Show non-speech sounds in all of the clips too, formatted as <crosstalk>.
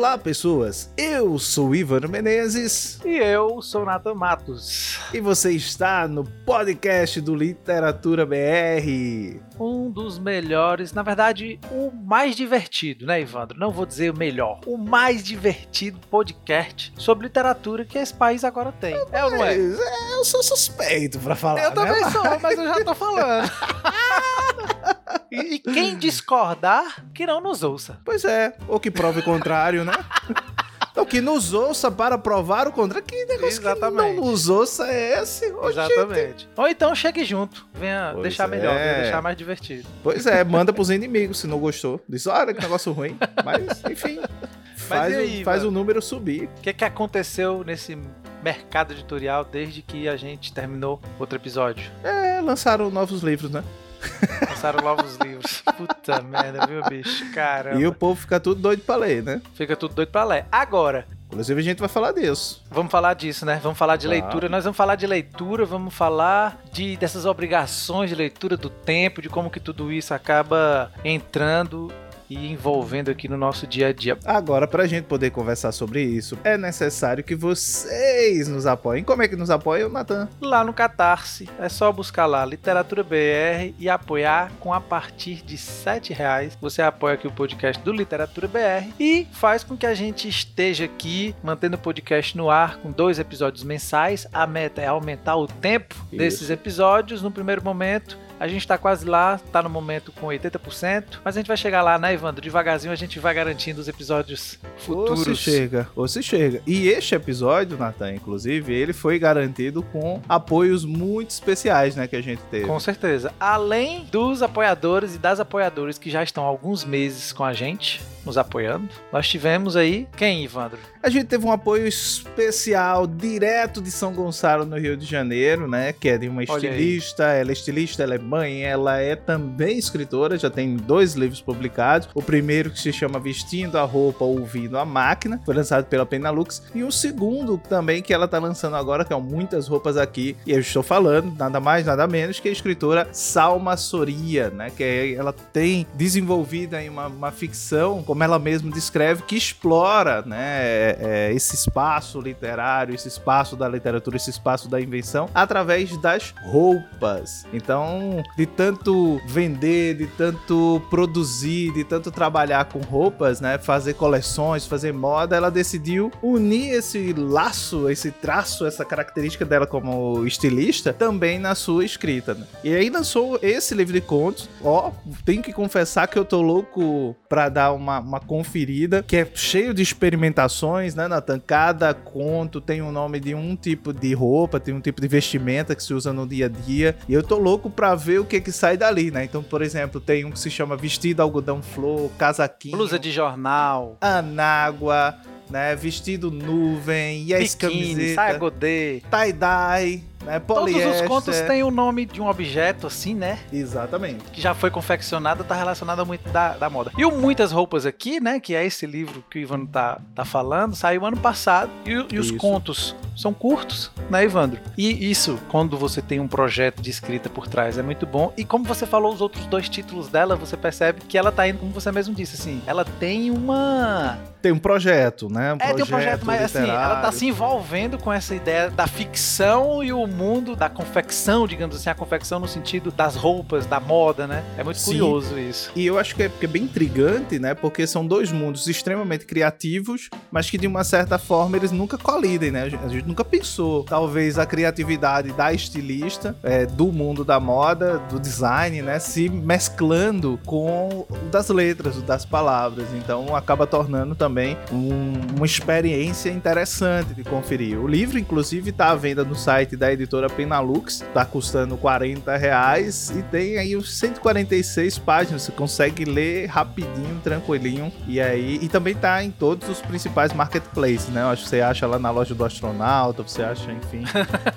Olá, pessoas. Eu sou Ivan Menezes. E eu sou Nathan Matos. E você está no podcast do Literatura BR. Um dos melhores, na verdade, o mais divertido, né, Ivandro? Não vou dizer o melhor. O mais divertido podcast sobre literatura que esse país agora tem. É ou não é? é eu sou suspeito pra falar. Eu né? também sou, mas eu já tô falando. <laughs> e, e quem discordar, que não nos ouça. Pois é, ou que prove o contrário, né? <laughs> Então, que nos ouça para provar o contrário. Que negócio Exatamente. que não nos ouça é esse? Ô, gente. Exatamente. Ou então chegue junto. Venha Pois deixar é. melhor, venha deixar mais divertido. Pois é, manda pros inimigos se não gostou. Diz, olha que negócio ruim. Mas, enfim, faz, e aí, o, faz o número subir. O que, que aconteceu nesse mercado editorial desde que a gente terminou outro episódio? É, lançaram novos livros, né? Lançaram novos livros. Puta merda, viu, bicho? Caramba. E o povo fica tudo doido pra ler, né? Fica tudo doido pra ler. Agora, Inclusive, a gente vai falar disso. vamos falar disso, né? Vamos falar de Claro. leitura. Nós vamos falar de leitura, vamos falar de dessas obrigações de leitura do tempo, de como que tudo isso acaba entrando e envolvendo aqui no nosso dia a dia. Agora, pra gente poder conversar sobre isso, é necessário que vocês nos apoiem. Como é que nos apoiam, Natan? Lá no Catarse, é só buscar lá Literatura BR e apoiar com a partir de 7 reais. Você apoia aqui o podcast do Literatura BR e faz com que a gente esteja aqui mantendo o podcast no ar com dois episódios mensais. A meta é aumentar o tempo Isso. desses episódios no primeiro momento. A gente tá quase lá, tá no momento com 80%, mas a gente vai chegar lá, né, Evandro? Devagarzinho a gente vai garantindo os episódios Ou se futuros. chega, ou se chega. E este episódio, Natan, inclusive, ele foi garantido com apoios muito especiais, né, que a gente teve. Com certeza. Além dos apoiadores e das apoiadoras que já estão há alguns meses com a gente, nos apoiando, nós tivemos aí quem, Ivandro? A gente teve um apoio especial direto de São Gonçalo, no Rio de Janeiro, né? Que é de uma estilista. Ela é estilista, ela é mãe, ela é também escritora, já tem dois livros publicados. O primeiro que se chama Vestindo a Roupa, Ouvindo a Máquina, foi lançado pela Penalux. E o segundo também que ela tá lançando agora, que é Muitas Roupas Aqui. E eu estou falando, nada mais, nada menos, que a escritora Salma Soria, né? Que é- ela tem desenvolvido aí uma, uma ficção, como ela mesma descreve, que explora, né? É, é, esse espaço literário, esse espaço da literatura, esse espaço da invenção, através das roupas. Então, de tanto vender, de tanto produzir, de tanto trabalhar com roupas, né? Fazer coleções, fazer moda, ela decidiu unir esse laço, esse traço, essa característica dela como estilista também na sua escrita. Né? E aí lançou esse livro de contos. Ó, tenho que confessar que eu tô louco pra dar uma, uma conferida, que é cheio de experimentações, né, Nathan? Cada conto tem o nome de um tipo de roupa, tem um tipo de vestimenta que se usa no dia a dia. E eu tô louco pra ver o que que sai dali, né? Então, por exemplo, tem um que se chama vestido algodão flor, casaquinho, Blusa de jornal, anágua, né? Vestido nuvem, e as biquíni, saia camisetas, godê. tie-dye, né? Todos os contos têm o nome de um objeto, assim, né? Exatamente. Que já foi confeccionado, tá relacionado muito da, da moda. E o Muitas Roupas aqui, né? Que é esse livro que o Ivan tá, tá falando, saiu ano passado. E, e os contos são curtos, né, Ivandro? E isso, quando você tem um projeto de escrita por trás, é muito bom. E como você falou os outros dois títulos dela, você percebe que ela tá indo, como você mesmo disse, assim, ela tem uma. Tem um projeto, né? Um É, tem um projeto, mas assim, ela tá se envolvendo com essa ideia da ficção e o mundo da confecção, digamos assim, a confecção no sentido das roupas, da moda, né? É muito Sim. curioso isso. E eu acho que é, que é bem intrigante, né? Porque são dois mundos extremamente criativos, mas que de uma certa forma eles nunca colidem, né? A gente, a gente nunca pensou, talvez, a criatividade da estilista, é, do mundo da moda, do design, né? Se mesclando com o das letras, das palavras. Então acaba tornando também um- uma experiência interessante de conferir. O livro, inclusive, tá à venda no site da editora Penalux, tá custando 40 reais e tem aí os 146 páginas, você consegue ler rapidinho, tranquilinho, e aí, e também tá em todos os principais marketplaces, né, eu acho que você acha lá na loja do astronauta, você acha, enfim,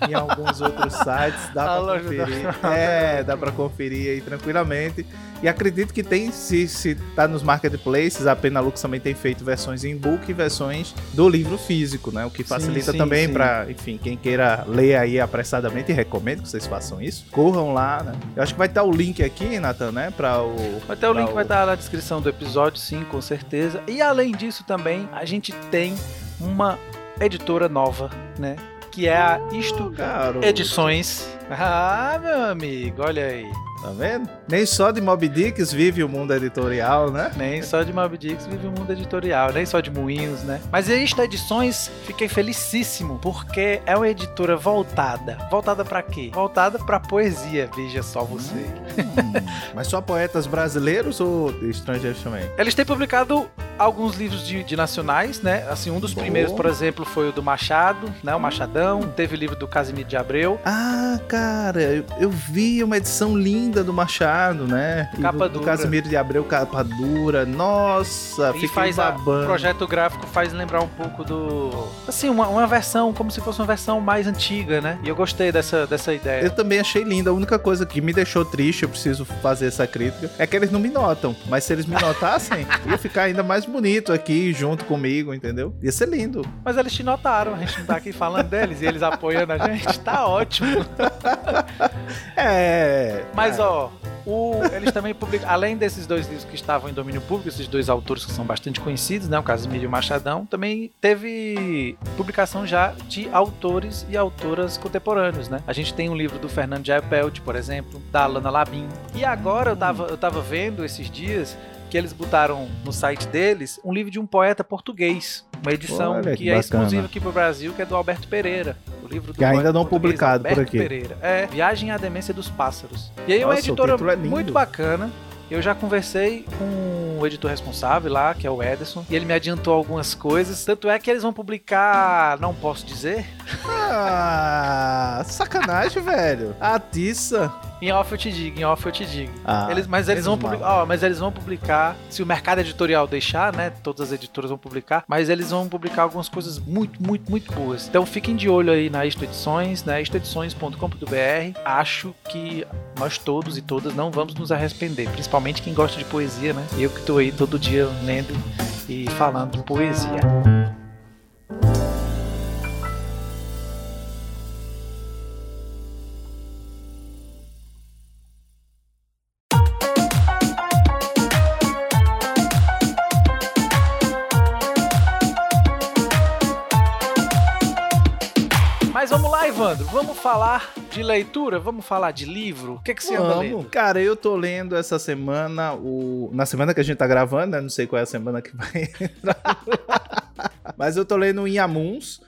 em alguns outros sites, dá A pra loja do conferir, astronauta. é, dá pra conferir aí tranquilamente, e acredito que tem, se, se tá nos marketplaces, a Penalux também tem feito versões em e-book e versões do livro físico, né? O que facilita sim, também sim. para, enfim, quem queira ler aí apressadamente e recomendo que vocês façam isso. Corram lá, né? Eu acho que vai estar o link aqui, Nathan, né? Para o. Vai ter o link, o... vai estar na descrição do episódio, sim, com certeza. E além disso também, a gente tem uma editora nova, né? Que é a Isto oh, Edições. Ah, meu amigo, olha aí. Tá vendo? Nem só de Mob Dicks vive o mundo editorial, né? Nem só de Mob Dicks vive o mundo editorial, nem só de Moinhos, né? Mas esta Edições, fiquei felicíssimo, porque é uma editora voltada. Voltada para quê? Voltada para poesia, veja só você. Hum, mas só poetas brasileiros ou estrangeiros também? Eles têm publicado alguns livros de, de nacionais, né? Assim, um dos Boa. primeiros, por exemplo, foi o do Machado, né? O Machadão. Teve o livro do Casimiro de Abreu. Ah, cara, eu, eu vi uma edição linda linda do Machado, né? Capa do, dura. do Casimiro de Abreu, capa dura. Nossa, e faz babando. o projeto gráfico faz lembrar um pouco do. Assim, uma, uma versão, como se fosse uma versão mais antiga, né? E eu gostei dessa, dessa ideia. Eu também achei linda. A única coisa que me deixou triste, eu preciso fazer essa crítica, é que eles não me notam. Mas se eles me notassem, <laughs> ia ficar ainda mais bonito aqui junto comigo, entendeu? Ia ser lindo. Mas eles te notaram, a gente não tá aqui falando deles e eles apoiando a gente. Tá ótimo. <laughs> é. Mas, ó, o, eles também publicam, além desses dois livros que estavam em domínio público, esses dois autores que são bastante conhecidos, né, o Casimiro e o Machadão, também teve publicação já de autores e autoras contemporâneos, né? A gente tem um livro do Fernando Jaepelt, por exemplo, da Alana Labim. E agora eu tava, eu tava vendo esses dias que eles botaram no site deles um livro de um poeta português, uma edição Olha, que, que é exclusiva aqui pro Brasil, que é do Alberto Pereira. Livro do que ainda não publicado Alberto por aqui. Pereira. É Viagem à Demência dos Pássaros. E aí é uma editora é muito bacana. Eu já conversei com o editor responsável lá, que é o Ederson, e ele me adiantou algumas coisas. Tanto é que eles vão publicar, não posso dizer. Ah, sacanagem, velho. Atiça. Em off eu te digo, em off eu te digo. Ah, eles, mas, eles vão publicar, mas eles vão publicar, se o mercado editorial deixar, né? Todas as editoras vão publicar, mas eles vão publicar algumas coisas muito, muito, muito boas. Então fiquem de olho aí na Isto Edições, né? istoedições.com.br. Acho que nós todos e todas não vamos nos arrepender, principalmente quem gosta de poesia, né? Eu que tô aí todo dia lendo e falando poesia. Evandro, vamos falar de leitura? Vamos falar de livro? O que, que você vamos. anda lendo? Cara, eu tô lendo essa semana, o... na semana que a gente tá gravando, né? Não sei qual é a semana que vai <laughs> entrar. Mas eu tô lendo Inhamuns,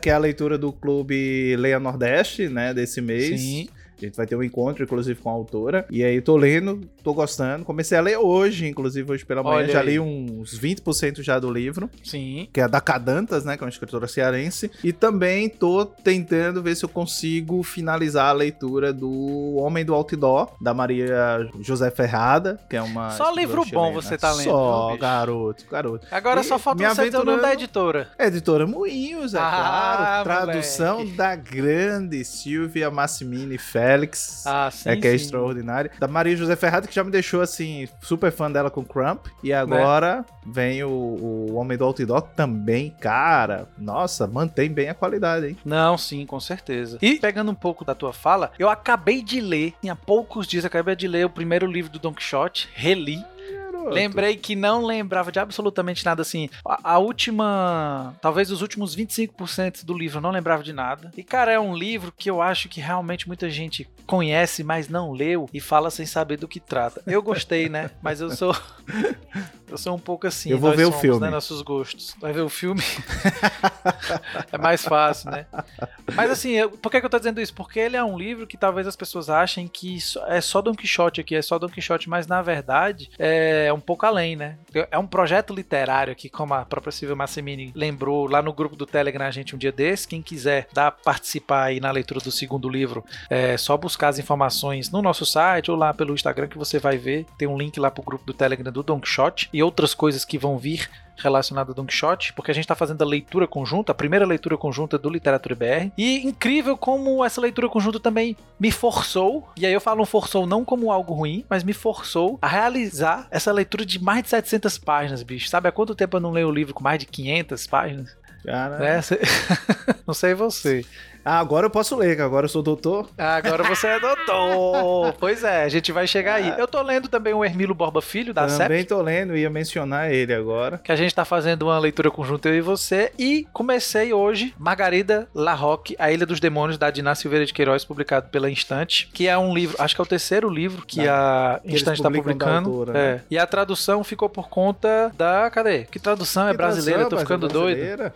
que é a leitura do clube Leia Nordeste, né? Desse mês. Sim. A gente vai ter um encontro, inclusive, com a autora. E aí, tô lendo, tô gostando. Comecei a ler hoje, inclusive, hoje pela manhã. Olha já aí. li uns 20% já do livro. Sim. Que é da Cadantas, né? Que é uma escritora cearense. E também tô tentando ver se eu consigo finalizar a leitura do Homem do Outdoor, da Maria José Ferrada, que é uma. Só livro chilena. bom você tá lendo. Só, garoto, garoto. Agora e só falta você dizer o nome da editora. Editora Moinhos, é ah, claro. Tradução moleque. da grande Silvia Massimini Ferro Félix. Ah, sim, é que é sim. extraordinária. Da Maria José Ferrado, que já me deixou, assim, super fã dela com Crump. E agora né? vem o, o Homem do Outdoor também, cara. Nossa, mantém bem a qualidade, hein? Não, sim, com certeza. E pegando um pouco da tua fala, eu acabei de ler, há poucos dias, acabei de ler o primeiro livro do Don Quixote, reli. Lembrei que não lembrava de absolutamente nada assim. A, a, última. Talvez os últimos 25% do livro eu não lembrava de nada. E, cara, é um livro que eu acho que realmente muita gente conhece, mas não leu e fala sem saber do que trata. Eu gostei, né? <laughs> Mas eu sou. Eu sou um pouco assim. Eu vou ver somos, o filme. Né, nossos gostos. Vai ver o filme? <laughs> é mais fácil, né? Mas assim, eu, por que, que eu tô dizendo isso? Porque ele é um livro que talvez as pessoas achem que é só Don Quixote aqui, é só Don Quixote, mas na verdade é um pouco além, né? É um projeto literário aqui, como a própria Silvia Massimini lembrou lá no grupo do Telegram a gente um dia desse. Quem quiser dar participar aí na leitura do segundo livro, é só buscar as informações no nosso site ou lá pelo Instagram que você vai ver. Tem um link lá pro grupo do Telegram do Don Quixote. E outras coisas que vão vir relacionado a Don Quixote, porque a gente está fazendo a leitura conjunta, a primeira leitura conjunta do Literatura BR. E incrível como essa leitura conjunta também me forçou, e aí eu falo forçou não como algo ruim, mas me forçou a realizar essa leitura de mais de 700 páginas, bicho. Sabe há quanto tempo eu não leio o livro com mais de 500 páginas? Cara. É, <laughs> não sei você. Ah, agora eu posso ler, agora eu sou doutor. Agora você é doutor. <laughs> pois é, a gente vai chegar aí. Eu tô lendo também o Hermilo Borba Filho, da Também CEP. tô lendo, ia mencionar ele agora. Que a gente tá fazendo uma leitura conjunta eu e você. E comecei hoje Margarida Larroque, A Ilha dos Demônios, da Diná Silveira de Queiroz, publicado pela Instante. Que é um livro, acho que é o terceiro livro que a Instante tá publicando. autora, é. né? E a tradução ficou por conta da. Cadê? Que tradução é Que brasileira? tradução, Tô ficando é doido.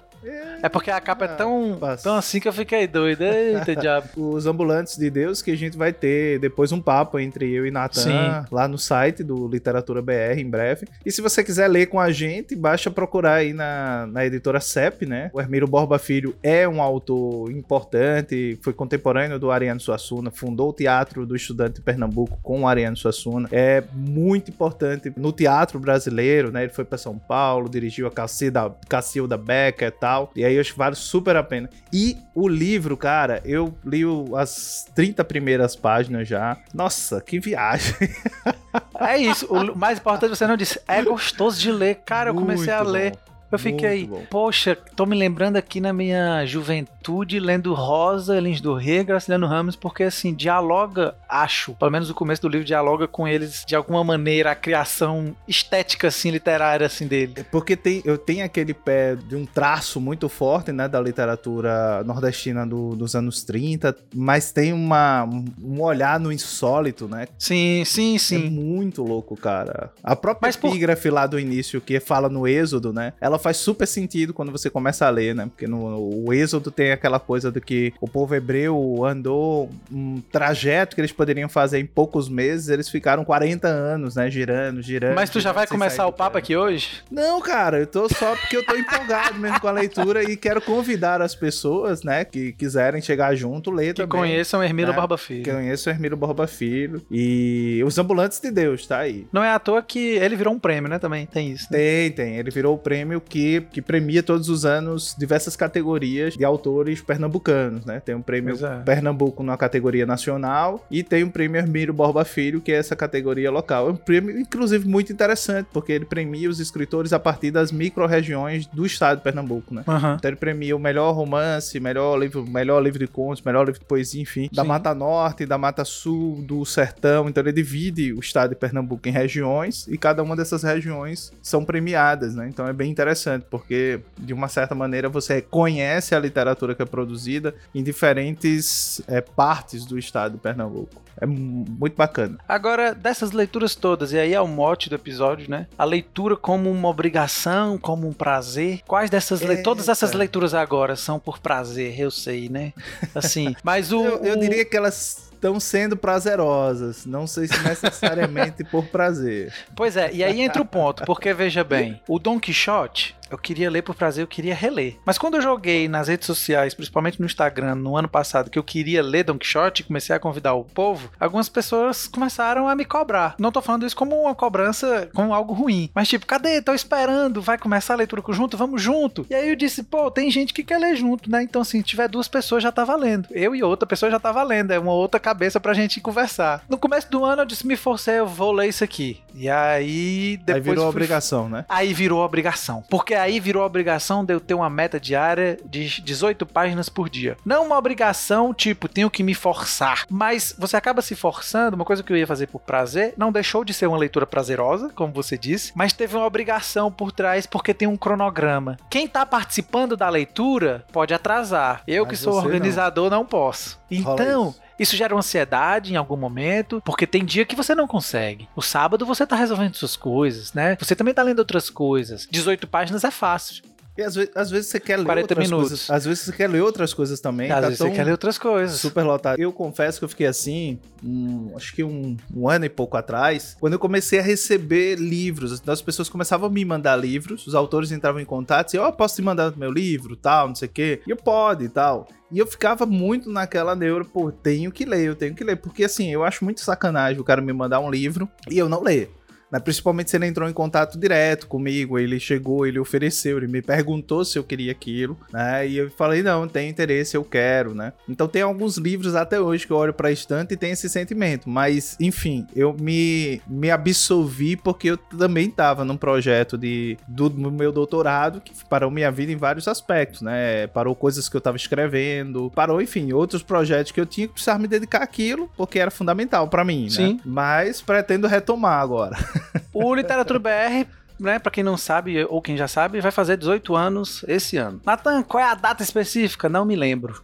É porque a capa é tão, Rapaz. tão assim que eu fiquei doido. Eita, <laughs> diabo. Os Ambulantes de Deus, que a gente vai ter depois um papo entre eu e Natan Sim. lá no site do Literatura BR em breve. E se você quiser ler com a gente, basta procurar aí na, na editora CEP, né? O Hermílio Borba Filho é um autor importante, foi contemporâneo do Ariano Suassuna, fundou o Teatro do Estudante de Pernambuco com o Ariano Suassuna. É muito importante no teatro brasileiro, né? Ele foi para São Paulo, dirigiu a Cacilda, Cacilda Becker e tal. E aí eu acho que vale super a pena. E o livro, cara, eu li as 30 primeiras páginas já. Nossa, que viagem. <laughs> É isso. O mais importante você não disse. É gostoso de ler. Cara, eu comecei a ler. bom, Eu fiquei, poxa, tô me lembrando aqui na minha juventude, lendo Rosa, Lins do Rei, Graciliano Ramos, porque assim, dialoga, acho, pelo menos o começo do livro dialoga com eles de alguma maneira, a criação estética, assim, literária, assim, dele. É Porque tem, eu tenho aquele pé de um traço muito forte, né, da literatura nordestina do- dos anos 30, mas tem uma, um olhar no insólito, né? Sim, sim, É sim. muito louco, cara. A própria Mas por- epígrafe lá do início, que fala no Êxodo, né? Ela faz super sentido quando você começa a ler, né? Porque no o Êxodo tem aquela coisa do que o povo hebreu andou um trajeto que eles poderiam fazer em poucos meses, eles ficaram 40 anos, né? Girando, girando. Mas tu já vai começar o papo aqui hoje? Não, cara, eu tô só porque eu tô empolgado mesmo com a leitura e quero convidar as pessoas, né, que quiserem chegar junto, ler Que também. conheçam Hermílio né? Barba Que Filho. conheço o Hermílio Borba Filho e os Ambulantes de Deus, tá aí. Não é à toa que ele virou um prêmio, né? Também tem isso. né? Tem, tem. Ele virou o prêmio que, que premia todos os anos diversas categorias de autores pernambucanos, né? Tem um prêmio é. Pernambuco na categoria nacional e tem um prêmio Hermílio Borba Filho, que é essa categoria local. É um prêmio, inclusive, muito interessante, porque ele premia os escritores a partir das micro-regiões do estado de Pernambuco, né? Aham. Então ele premia o melhor romance, melhor livro, melhor livro de contos, melhor livro de poesia, enfim, da Sim. Mata Norte, da Mata Sul, do Sertão. Então ele divide o estado de Pernambuco em regiões e cada uma dessas regiões são premiadas, né? Então é bem interessante, porque de uma certa maneira você conhece a literatura que é produzida em diferentes é, partes do estado de Pernambuco. É mu- muito bacana. Agora, dessas leituras todas, e aí é o mote do episódio, né? A leitura como uma obrigação, como um prazer. Quais dessas le... Eita. Todas essas leituras agora são por prazer, eu sei, né? Assim, <laughs> mas o. Eu, eu diria que elas estão sendo prazerosas, não sei se necessariamente <laughs> por prazer. Pois é, e aí entra o ponto, porque veja bem, o Don Quixote, eu queria ler por prazer, eu queria reler. Mas quando eu joguei nas redes sociais, principalmente no Instagram, no ano passado, que eu queria ler Don Quixote e comecei a convidar o povo, algumas pessoas começaram a me cobrar. Não tô falando isso como uma cobrança, como algo ruim. Mas tipo, cadê? Tô esperando, vai começar a leitura junto, vamos junto. E aí eu disse, pô, tem gente que quer ler junto, né? Então assim, se tiver duas pessoas já tá valendo. Eu e outra pessoa já tá valendo, é uma outra cabeça pra gente conversar. No começo do ano eu disse, me forcei, eu vou ler isso aqui. E aí depois Aí virou fui obrigação, né? Aí virou obrigação. Porque aí virou obrigação de eu ter uma meta diária de 18 páginas por dia. Não uma obrigação, tipo, tenho que me forçar. Mas você acaba se forçando, uma coisa que eu ia fazer por prazer, não deixou de ser uma leitura prazerosa, como você disse, mas teve uma obrigação por trás porque tem um cronograma. Quem tá participando da leitura pode atrasar. Eu Mas que sou você não. organizador não, posso. Então, isso. gera ansiedade em algum momento, porque tem dia que você não consegue. O sábado você tá resolvendo suas coisas, né? Você também tá lendo outras coisas. 18 páginas é fácil. E às vezes, às vezes você quer ler 40 outras minutos. coisas. Às vezes você quer ler outras coisas também. Às tá vezes você quer ler outras coisas. super lotado. Eu confesso que eu fiquei assim, um, acho que um, um ano e pouco atrás, quando eu comecei a receber livros. Então as pessoas começavam a me mandar livros, os autores entravam em contato e diziam, ó, posso te mandar meu livro, tal, não sei o quê. E eu pode e tal. E eu ficava muito naquela neura, pô, tenho que ler, eu tenho que ler. Porque assim, eu acho muito sacanagem o cara me mandar um livro e eu não ler. Principalmente se ele entrou em contato direto comigo, ele chegou, ele ofereceu, ele me perguntou se eu queria aquilo, né? E eu falei, não, tem interesse, eu quero, né? Então tem alguns livros até hoje que eu olho pra estante e tem esse sentimento, mas enfim, eu me, me absolvi porque eu também tava num projeto de, do meu doutorado que parou minha vida em vários aspectos, né? Parou coisas que eu tava escrevendo, parou, enfim, outros projetos que eu tinha que precisar me dedicar àquilo porque era fundamental para mim, né? Sim. né? Mas pretendo retomar agora. <laughs> <laughs> O Literatura BR né, pra quem não sabe, ou quem já sabe, vai fazer 18 anos esse ano. Natan, qual é a data específica? Não me lembro.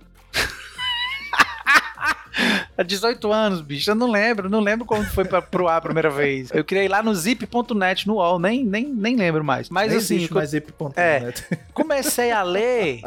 Há 18 anos, bicho. Eu não lembro, não lembro como foi pra, pro ar a primeira vez. Eu criei lá no zip.net no UOL, nem, nem, nem lembro mais. Mas nem assim. mais zip.net. É, comecei a ler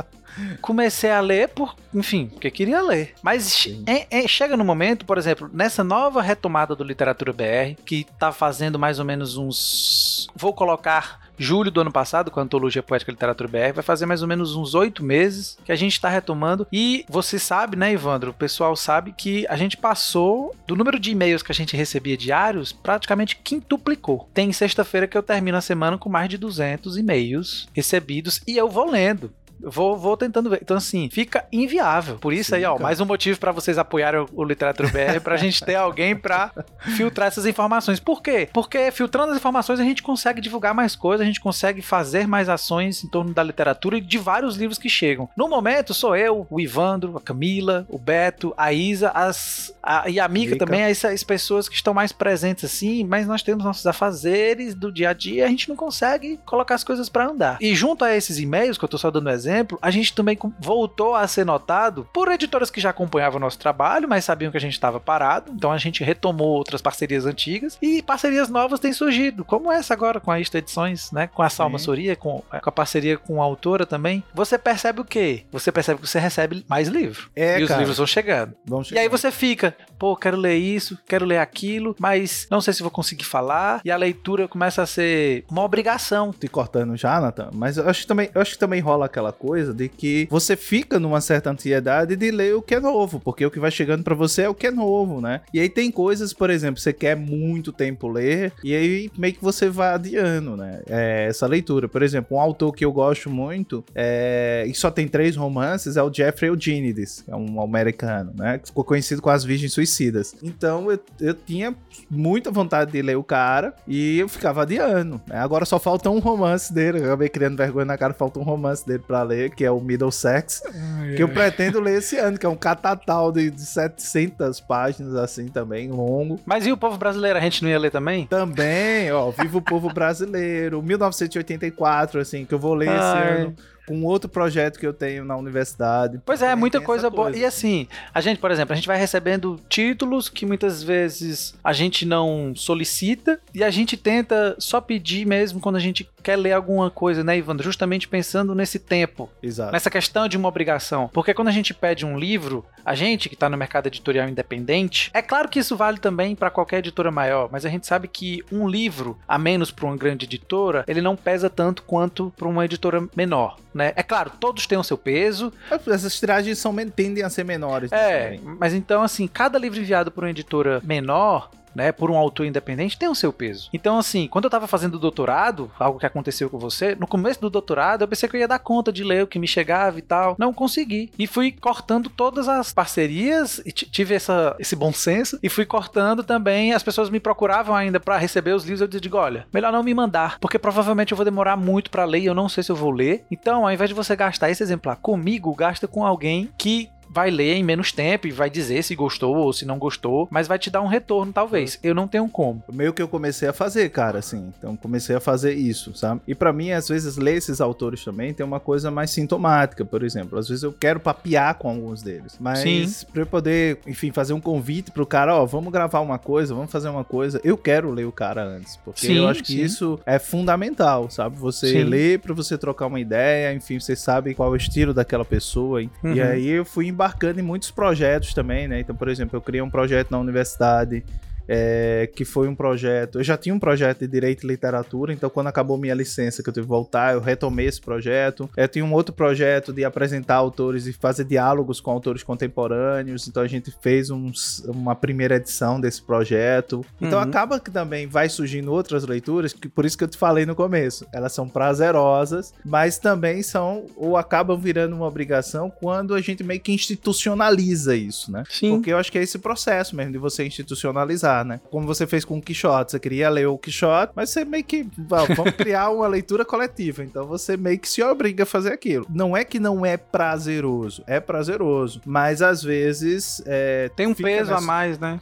comecei a ler por, enfim, porque queria ler. Mas é, é, chega no momento, por exemplo, nessa nova retomada do Literatura BR, que tá fazendo mais ou menos uns. Vou colocar julho do ano passado, com a Antologia Poética e Literatura BR, vai fazer mais ou menos uns oito meses que a gente está retomando. E você sabe, né, Ivandro? O pessoal sabe que a gente passou do número de e-mails que a gente recebia diários, praticamente quintuplicou. Tem sexta-feira que eu termino a semana com mais de 200 e-mails recebidos e eu vou lendo. Vou, vou tentando ver. Então, assim, fica inviável. Por isso Sim, aí, ó, cara. mais um motivo para vocês apoiarem o, o Literatura BR, pra gente ter alguém pra filtrar essas informações. Por quê? Porque filtrando as informações a gente consegue divulgar mais coisas, a gente consegue fazer mais ações em torno da literatura e de vários livros que chegam. No momento, sou eu, o Ivandro, a Camila, o Beto, a Isa, as, a, e a Mica também, essas pessoas que estão mais presentes assim, mas nós temos nossos afazeres do dia a dia, a gente não consegue colocar as coisas para andar. E junto a esses e-mails, que eu tô só dando exemplo, exemplo, a gente também voltou a ser notado por editoras que já acompanhavam o nosso trabalho, mas sabiam que a gente estava parado. Então a gente retomou outras parcerias antigas e parcerias novas têm surgido, como essa agora com a Ista Edições, né? Com a Salma Sim. Soria, com, com, a parceria com a autora também. Você percebe o quê? Você percebe que você recebe mais livro. É, e cara. os livros vão chegando. vão chegando. E aí você fica, pô, quero ler isso, quero ler aquilo, mas não sei se vou conseguir falar. E a leitura começa a ser uma obrigação. Te cortando já, Nathan, mas eu acho que também, eu acho que também rola aquela coisa de que você fica numa certa ansiedade de ler o que é novo, porque o que vai chegando para você é o que é novo, né? E aí tem coisas, por exemplo, você quer muito tempo ler e aí meio que você vai adiando, né? É, essa leitura. Por exemplo, um autor que eu gosto muito é, e só tem três romances é o Jeffrey Eugenides, é um americano, né? Que ficou conhecido com as Virgens Suicidas. Então eu, eu tinha muita vontade de ler o cara e eu ficava adiando. Né? Agora só falta um romance dele, eu acabei criando vergonha na cara, falta um romance dele para ler que é o Middlesex, ai, que eu pretendo ler esse ano, que é um catatal de, de 700 páginas, assim, também, longo. Mas e o povo brasileiro, a gente não ia ler também? Também, ó, Viva o Povo Brasileiro, 1984, assim, que eu vou ler ai. esse ano com outro projeto que eu tenho na universidade. Pois é, muita coisa boa. Coisa. E assim, a gente, por exemplo, a gente vai recebendo títulos que muitas vezes a gente não solicita e a gente tenta só pedir mesmo quando a gente quer ler alguma coisa, né, Ivan? Justamente pensando nesse tempo. Exato. Nessa questão de uma obrigação. Porque quando a gente pede um livro, a gente que está no mercado editorial independente, é claro que isso vale também para qualquer editora maior, mas a gente sabe que um livro, a menos para uma grande editora, ele não pesa tanto quanto para uma editora menor né? É claro, todos têm o seu peso. Essas tiragens são, tendem a ser menores. É, mas então, assim, cada livro enviado por uma editora menor né, por um autor independente, tem o seu peso. Então, assim, quando eu tava fazendo o doutorado, algo que aconteceu com você, no começo do doutorado eu pensei que eu ia dar conta de ler o que me chegava e tal. Não consegui. E fui cortando todas as parcerias, e tive essa, esse bom senso, e fui cortando também. As pessoas me procuravam ainda para receber os livros. Eu digo, olha, melhor não me mandar, porque provavelmente eu vou demorar muito para ler e eu não sei se eu vou ler. Então, ao invés de você gastar esse exemplar comigo, gasta com alguém que vai ler em menos tempo e vai dizer se gostou ou se não gostou, mas vai te dar um retorno, talvez. Eu não tenho como. Meio que eu comecei a fazer, cara, assim. Então comecei a fazer isso, sabe? E para mim, às vezes, ler esses autores também tem uma coisa mais sintomática, por exemplo. Às vezes eu quero papear com alguns deles. Mas Sim. pra eu poder, enfim, fazer um convite pro cara, ó, vamos gravar uma coisa, vamos fazer uma coisa, eu quero ler o cara antes. Porque sim, eu acho que sim. isso é fundamental, sabe? Você sim. ler pra você trocar uma ideia, enfim, você sabe qual é o estilo daquela pessoa. Uhum. E aí eu fui embarcando em muitos projetos também, né? Então, por exemplo, eu criei um projeto na universidade é, que foi um projeto. Eu já tinha um projeto de direito e literatura, então quando acabou minha licença, que eu tive que voltar, eu retomei esse projeto. Eu tinha um outro projeto de apresentar autores e fazer diálogos com autores contemporâneos, então a gente fez um, uma primeira edição desse projeto. Então uhum. acaba que também vai surgindo outras leituras, que por isso que eu te falei no começo, elas são prazerosas, mas também são ou acabam virando uma obrigação quando a gente meio que institucionaliza isso, né? Sim. Porque eu acho que é esse processo mesmo de você institucionalizar, né? Como você fez com o Quixote, você queria ler o Quixote, mas você meio que vamos criar uma leitura coletiva, então você meio que se obriga a fazer aquilo. Não é que não é prazeroso, é prazeroso, mas às vezes é, tem um peso nessa... a mais, né?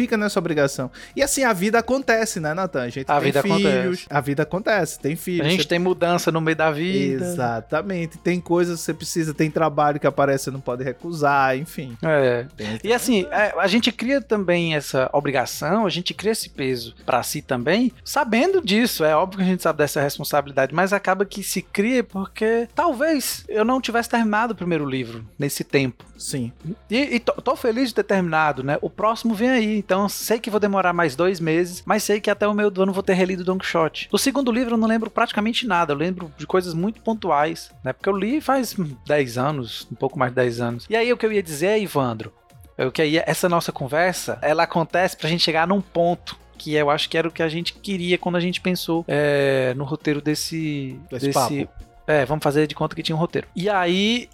Fica nessa obrigação. E assim, a vida acontece, né, Natan? A gente a tem vida filhos, acontece. a vida acontece, tem filhos. A gente tem mudança no meio da vida. Exatamente. Tem coisas que você precisa, tem trabalho que aparece, você não pode recusar, enfim. É. E assim, é, a gente cria também essa obrigação, a gente cria esse peso para si também, sabendo disso. É óbvio que a gente sabe dessa responsabilidade, mas acaba que se cria porque talvez eu não tivesse terminado o primeiro livro nesse tempo. Sim. E, e tô, tô, feliz de ter terminado, né? O próximo vem aí. Então sei que vou demorar mais dois meses, mas sei que até o meio do ano vou ter relido Don Quixote. Do segundo livro eu não lembro praticamente nada. Eu lembro de coisas muito pontuais, né? Porque eu li faz 10 anos, um pouco mais de 10 anos. E aí o que eu ia dizer é, Ivandro, o que aí essa nossa conversa, ela acontece pra gente chegar num ponto que eu acho que era o que a gente queria quando a gente pensou é, no roteiro desse. Desse, desse É, vamos fazer de conta que tinha um roteiro. E aí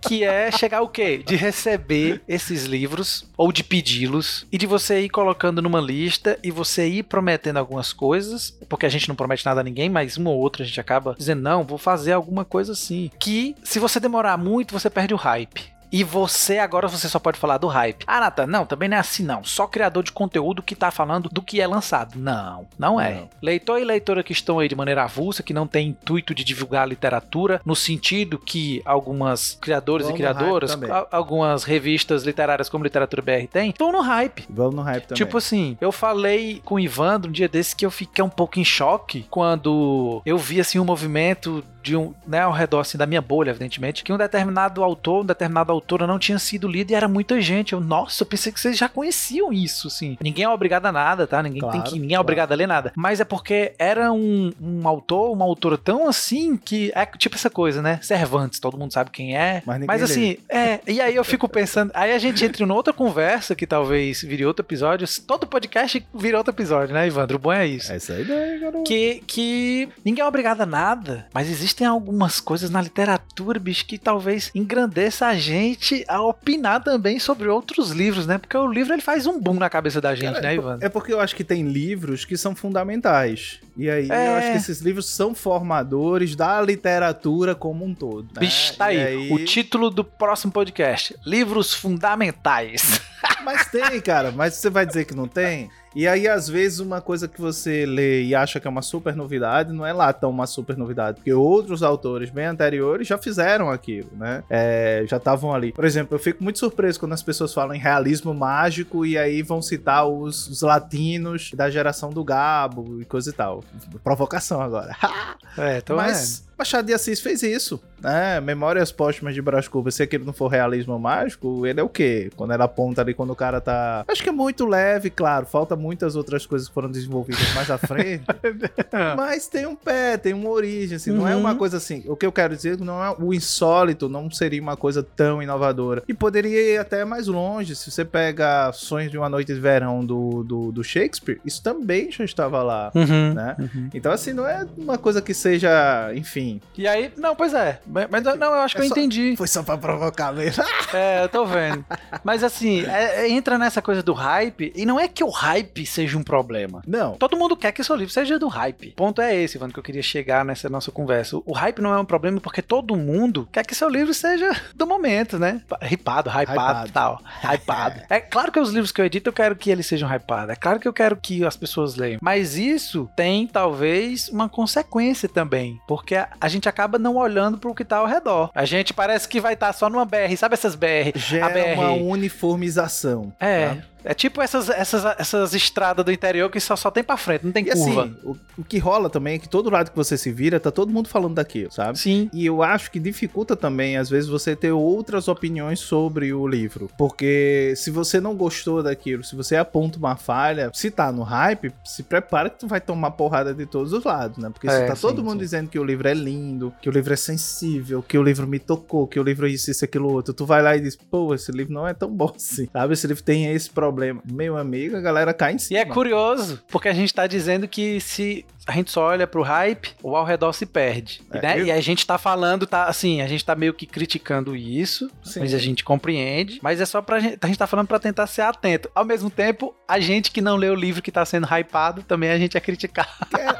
que é chegar o quê? De receber esses livros ou de pedi-los e de você ir colocando numa lista e você ir prometendo algumas coisas, porque a gente não promete nada a ninguém, mas uma ou outra a gente acaba dizendo não, vou fazer alguma coisa assim. Que se você demorar muito, você perde o hype. E você agora você só pode falar do hype. Ah, Nathan, não, também não é assim não. Só criador de conteúdo que tá falando do que é lançado. Não, não é. Não. Leitor e leitora que estão aí de maneira avulsa, que não tem intuito de divulgar a literatura, no sentido que algumas criadores Vão e criadoras, algumas revistas literárias como Literatura BR tem, estão no hype. Vão no hype também. Tipo assim, eu falei com o Ivandro um dia desse que eu fiquei um pouco em choque quando eu vi assim um movimento de um, né, ao redor assim, da minha bolha, evidentemente, que um determinado autor, um determinado autora não tinha sido lido e era muita gente. Eu, nossa, eu pensei que vocês já conheciam isso, assim. Ninguém é obrigado a nada, tá? Ninguém claro, tem que, ninguém é obrigado a ler nada. Mas é porque era um, um autor, uma autora tão assim que é tipo essa coisa, né? Cervantes, todo mundo sabe quem é. Mas, mas assim, é. E aí eu fico pensando, aí a gente entra em outra conversa que talvez vire outro episódio. Todo podcast vira outro episódio, né, Ivandro? O bom é isso. Essa é a ideia, garoto. Que, que ninguém é obrigado a nada, mas existe existem algumas coisas na literatura, bicho, que talvez engrandeça a gente a opinar também sobre outros livros, né? Porque o livro ele faz um boom na cabeça da gente, Cara, né, Ivan? É porque eu acho que tem livros que são fundamentais. E aí é... eu acho que esses livros são formadores da literatura como um todo. Né? Bicho, tá aí. aí. O título do próximo podcast: Livros Fundamentais. Mas tem, cara. Mas você vai dizer que não tem? E aí, às vezes, uma coisa que você lê e acha que é uma super novidade, não é lá tão uma super novidade, porque outros autores bem anteriores já fizeram aquilo, né? É, já estavam ali. Por exemplo, eu fico muito surpreso quando as pessoas falam em realismo mágico e aí vão citar os, os latinos da geração do Gabo e coisa e tal. Provocação agora. <laughs> é, tô Mas. Vendo. Machado de Assis fez isso, né? Memórias Póstumas de Brás Cubas, se aquilo não for realismo mágico, ele é o quê? Quando ela aponta ali, quando o cara tá... Acho que é muito leve, claro, falta muitas outras coisas que foram desenvolvidas mais à frente, <laughs> mas tem um pé, tem uma origem, assim, uhum. não é uma uhum. coisa assim, o que eu quero dizer não é o insólito, não seria uma coisa tão inovadora, e poderia ir até mais longe, se você pega Sonhos de uma Noite de Verão do, do, do Shakespeare, isso também já estava lá, uhum. né? Uhum. Então, assim, não é uma coisa que seja, enfim, e aí, não, pois é. Mas não, eu acho que é eu só, entendi. Foi só pra provocar mesmo. <laughs> é, eu tô vendo. Mas assim, é, é, entra nessa coisa do hype, e não é que o hype seja um problema. Não. Todo mundo quer que seu livro seja do hype. O ponto é esse, Ivan, que eu queria chegar nessa nossa conversa. O hype não é um problema porque todo mundo quer que seu livro seja do momento, né? Ripado, hypado e tal. Hypado. é claro que os livros que eu edito eu quero que eles sejam hypados. É claro que eu quero que as pessoas leiam. Mas isso tem talvez uma consequência também. Porque a gente acaba não olhando para o que está ao redor. A gente parece que vai estar tá só numa BR, sabe essas BR? Gera a BR. uma uniformização. É. Tá? É tipo essas, essas, essas estradas do interior que só, só tem pra frente, não tem E curva. assim, o, o que rola também é que todo lado que você se vira, tá todo mundo falando daquilo, sabe? Sim. E eu acho que dificulta também, às vezes, você ter outras opiniões sobre o livro. Porque se você não gostou daquilo, se você aponta uma falha, se tá no hype, se prepara que tu vai tomar porrada de todos os lados, né? Porque se É, tá todo sim, mundo sim. dizendo que o livro é lindo, que o livro é sensível, que o livro me tocou, que o livro é isso, isso, aquilo outro, tu vai lá e diz, pô, esse livro não é tão bom <laughs> assim, sabe? Esse livro tem esse problema. Meu amigo, a galera cai em E cima. é curioso, porque a gente tá dizendo que se a gente só olha pro hype, o ao redor se perde. É, né? eu- E a gente tá falando, tá assim, a gente tá meio que criticando isso, Sim. mas a gente compreende. Mas é só pra gente. A gente tá falando pra tentar ser atento. Ao mesmo tempo, a gente que não lê o livro que tá sendo hypado, também a gente é criticar.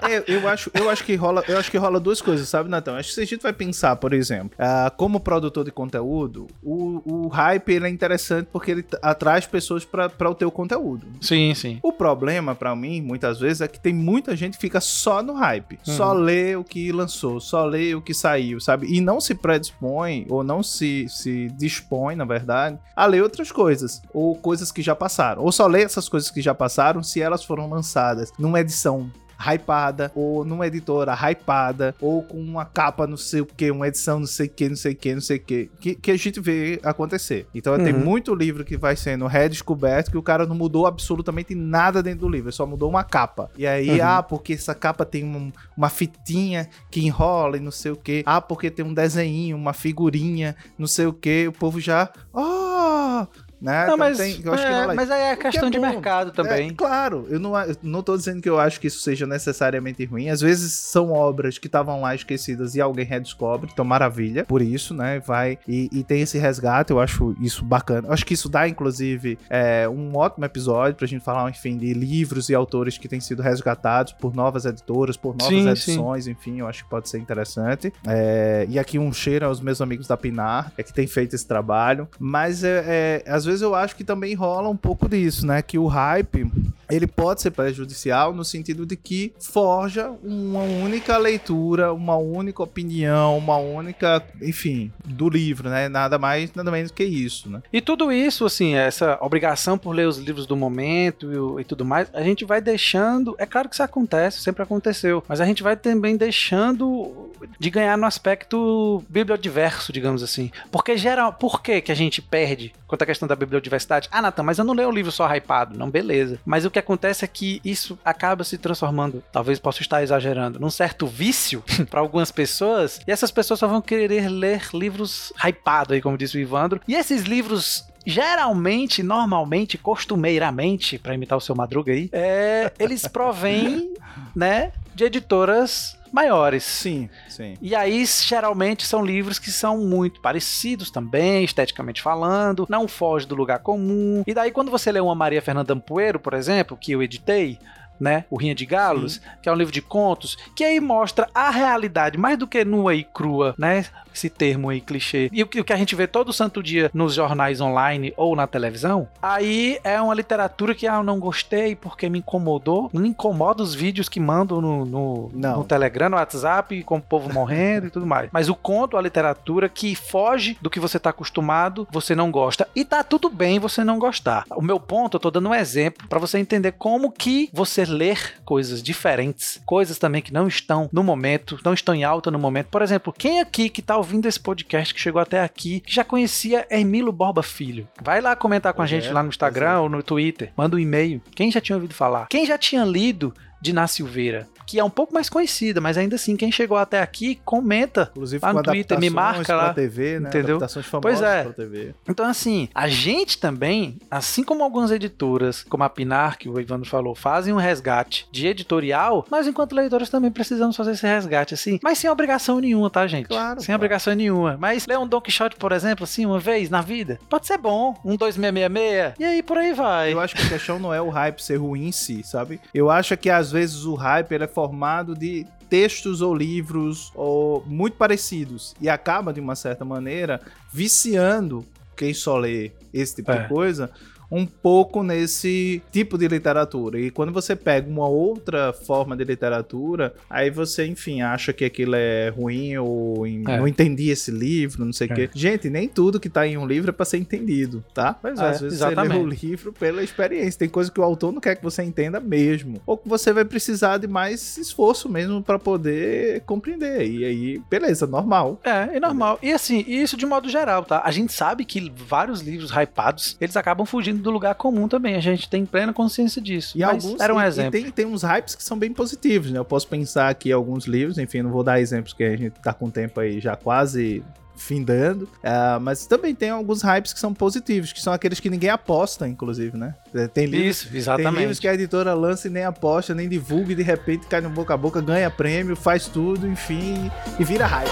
É, é, eu, acho, eu acho que rola, eu acho que rola duas coisas, sabe, Natão? Acho que se a gente vai pensar, por exemplo, ah, como produtor de conteúdo, o, o hype ele é interessante porque ele atrai as pessoas para o teu conteúdo. Sim, sim. O problema pra mim, muitas vezes, é que tem muita gente que fica só no hype, só lê o que lançou, só lê o que saiu, sabe? E não se predispõe ou não se, se dispõe, na verdade, a ler outras coisas ou coisas que já passaram, ou só lê essas coisas que já passaram se elas foram lançadas numa edição hypada, ou numa editora hypada, ou com uma capa não sei o que, uma edição não sei o que, não sei o que, não sei o que, que, que a gente vê acontecer. Então tem Uhum. muito livro que vai sendo redescoberto que o cara não mudou absolutamente nada dentro do livro, só mudou uma capa. E aí, Uhum. ah, porque essa capa tem um- uma fitinha que enrola e não sei o que. Ah, porque tem um desenho, uma figurinha, não sei o que. O povo já, oh, né? Não, Então mas, tem- eu acho que é, rola mas aí é questão é de mercado também. é, claro, eu não, eu não tô dizendo que eu acho que isso seja necessariamente ruim. Às vezes são obras que estavam lá esquecidas e alguém redescobre, então maravilha. Por isso, né? Vai e, e tem esse resgate, eu acho isso bacana. Eu acho que isso dá, inclusive, é, um ótimo episódio pra gente falar, enfim, de livros e autores que têm sido resgatados por novas editoras, por novas Sim, edições, enfim, eu acho que pode ser interessante. É, e aqui um cheiro aos meus amigos da Pinar, é que tem feito esse trabalho. Mas é, é, às vezes eu acho que também rola um pouco disso, né? Que o hype ele pode ser prejudicial no sentido de que forja uma única leitura, uma única opinião, uma única, enfim, do livro, né? Nada mais, nada menos que isso, né? E tudo isso, assim, essa obrigação por ler os livros do momento e, o- e tudo mais, a gente vai deixando. É claro que isso acontece, sempre aconteceu, mas a gente vai também deixando de ganhar no aspecto bibliodiverso, digamos assim. Porque geral, por que, que a gente perde quanto à questão da bibliodiversidade? Ah, Natan, mas eu não leio um livro só hypado. Não, beleza. Mas o que acontece é que isso acaba se transformando, talvez possa estar exagerando, num certo vício <laughs> para algumas pessoas, e essas pessoas só vão querer ler livros hypados aí, como disse o Ivandro. E esses livros geralmente, normalmente, costumeiramente, para imitar o seu Madruga aí, é, eles provêm, <laughs> né, de editoras maiores. Sim, sim. E aí, geralmente, são livros que são muito parecidos também, esteticamente falando, não foge do lugar comum. E daí, quando você lê uma Maria Fernanda Ampuero, por exemplo, que eu editei, né, o Rinha de Galos, que é um livro de contos, que aí mostra a realidade, mais do que nua e crua, né, esse termo aí clichê, e o que a gente vê todo santo dia nos jornais online ou na televisão, aí é uma literatura que ah, eu não gostei porque me incomodou, não incomoda os vídeos que mandam no, no, no Telegram, no WhatsApp, com o povo morrendo e tudo mais. Mas o conto, a literatura que foge do que você tá acostumado, você não gosta. E tá tudo bem você não gostar. O meu ponto, eu tô dando um exemplo para você entender como que você ler coisas diferentes, coisas também que não estão no momento, não estão em alta no momento. Por exemplo, quem aqui que tá ouvindo esse podcast, que chegou até aqui, que já conhecia Hermilo Borba Filho? Vai lá comentar com a gente é, lá no Instagram é. ou no Twitter. Manda um e-mail. Quem já tinha ouvido falar? Quem já tinha lido Diná Silveira? Que é um pouco mais conhecida, mas ainda assim, quem chegou até aqui, comenta. Inclusive Lá no Twitter, me marca lá. TV, né? Entendeu? Adaptações famosas Pois é. TV. Então, assim, a gente também, assim como algumas editoras, como a Pinar, que o Ivandro falou, fazem um resgate de editorial, nós, enquanto leitores, também precisamos fazer esse resgate, assim, mas sem obrigação nenhuma, tá, gente? Claro, Sem claro. obrigação nenhuma. Mas ler um Don Quixote, por exemplo, assim, uma vez na vida, pode ser bom. Um 2666, e aí por aí vai. Eu acho que a questão não é o hype ser ruim em si, sabe? Eu acho que às vezes o hype ele é formado de textos ou livros ou muito parecidos e acaba de uma certa maneira viciando quem só lê esse tipo É. de coisa um pouco nesse tipo de literatura. E quando você pega uma outra forma de literatura, aí você, enfim, acha que aquilo é ruim ou em, é. não entendi esse livro, não sei o é. quê. Gente, nem tudo que tá em um livro é pra ser entendido, tá? Às é, vezes exatamente. você lê o livro pela experiência. Tem coisa que o autor não quer que você entenda mesmo. Ou que você vai precisar de mais esforço mesmo para poder compreender. E aí, beleza, normal. É, é normal. E assim, isso de modo geral, tá? A gente sabe que vários livros hypados, eles acabam fugindo do lugar comum também. A gente tem plena consciência disso. E Mas alguns, era um exemplo. E tem, tem uns hypes que são bem positivos, né? Eu posso pensar aqui alguns livros, enfim, não vou dar exemplos que a gente tá com tempo aí já quase findando. Uh, mas também tem alguns hypes que são positivos, que são aqueles que ninguém aposta, inclusive, né? É, tem livros, Isso, exatamente. Tem livros que a editora lança e nem aposta, nem divulga, e de repente cai no boca a boca, ganha prêmio, faz tudo, enfim, e vira hype.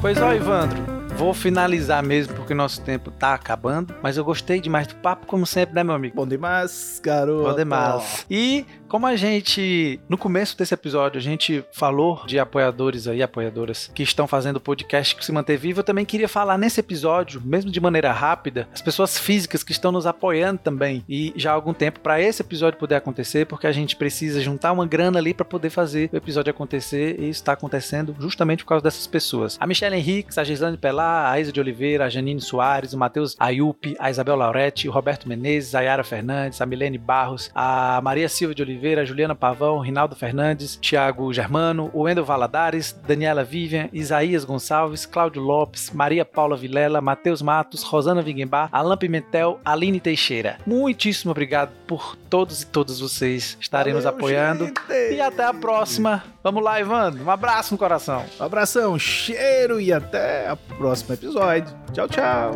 Pois ó, Ivandro, Vou finalizar mesmo porque o nosso tempo tá acabando, mas eu gostei demais do papo, como sempre, né, meu amigo? Bom demais, garoto. Bom demais. E como a gente, no começo desse episódio, a gente falou de apoiadores aí, apoiadoras, que estão fazendo o podcast que se manter vivo, eu também queria falar nesse episódio, mesmo de maneira rápida, as pessoas físicas que estão nos apoiando também. E já há algum tempo para esse episódio poder acontecer, porque a gente precisa juntar uma grana ali para poder fazer o episódio acontecer, e isso está acontecendo justamente por causa dessas pessoas. A Michelle Henriques, a Gislane A Isa de Oliveira, a Janine Soares, o Matheus Ayupi, a Isabel Lauretti, o Roberto Menezes, a Yara Fernandes, a Milene Barros, a Maria Silva de Oliveira, Oliveira, Juliana Pavão, Rinaldo Fernandes, Thiago Germano, Wendel Valadares, Daniela Vivian, Isaías Gonçalves, Cláudio Lopes, Maria Paula Vilela, Matheus Matos, Rosana Vinguembar, Alan Pimentel, Aline Teixeira. Muitíssimo obrigado por todos e todas vocês estarem Valeu, nos apoiando. Gente. E até a próxima. Vamos lá, Ivandro. Um abraço no coração. Um abração, cheiro e até o próximo episódio. Tchau, tchau.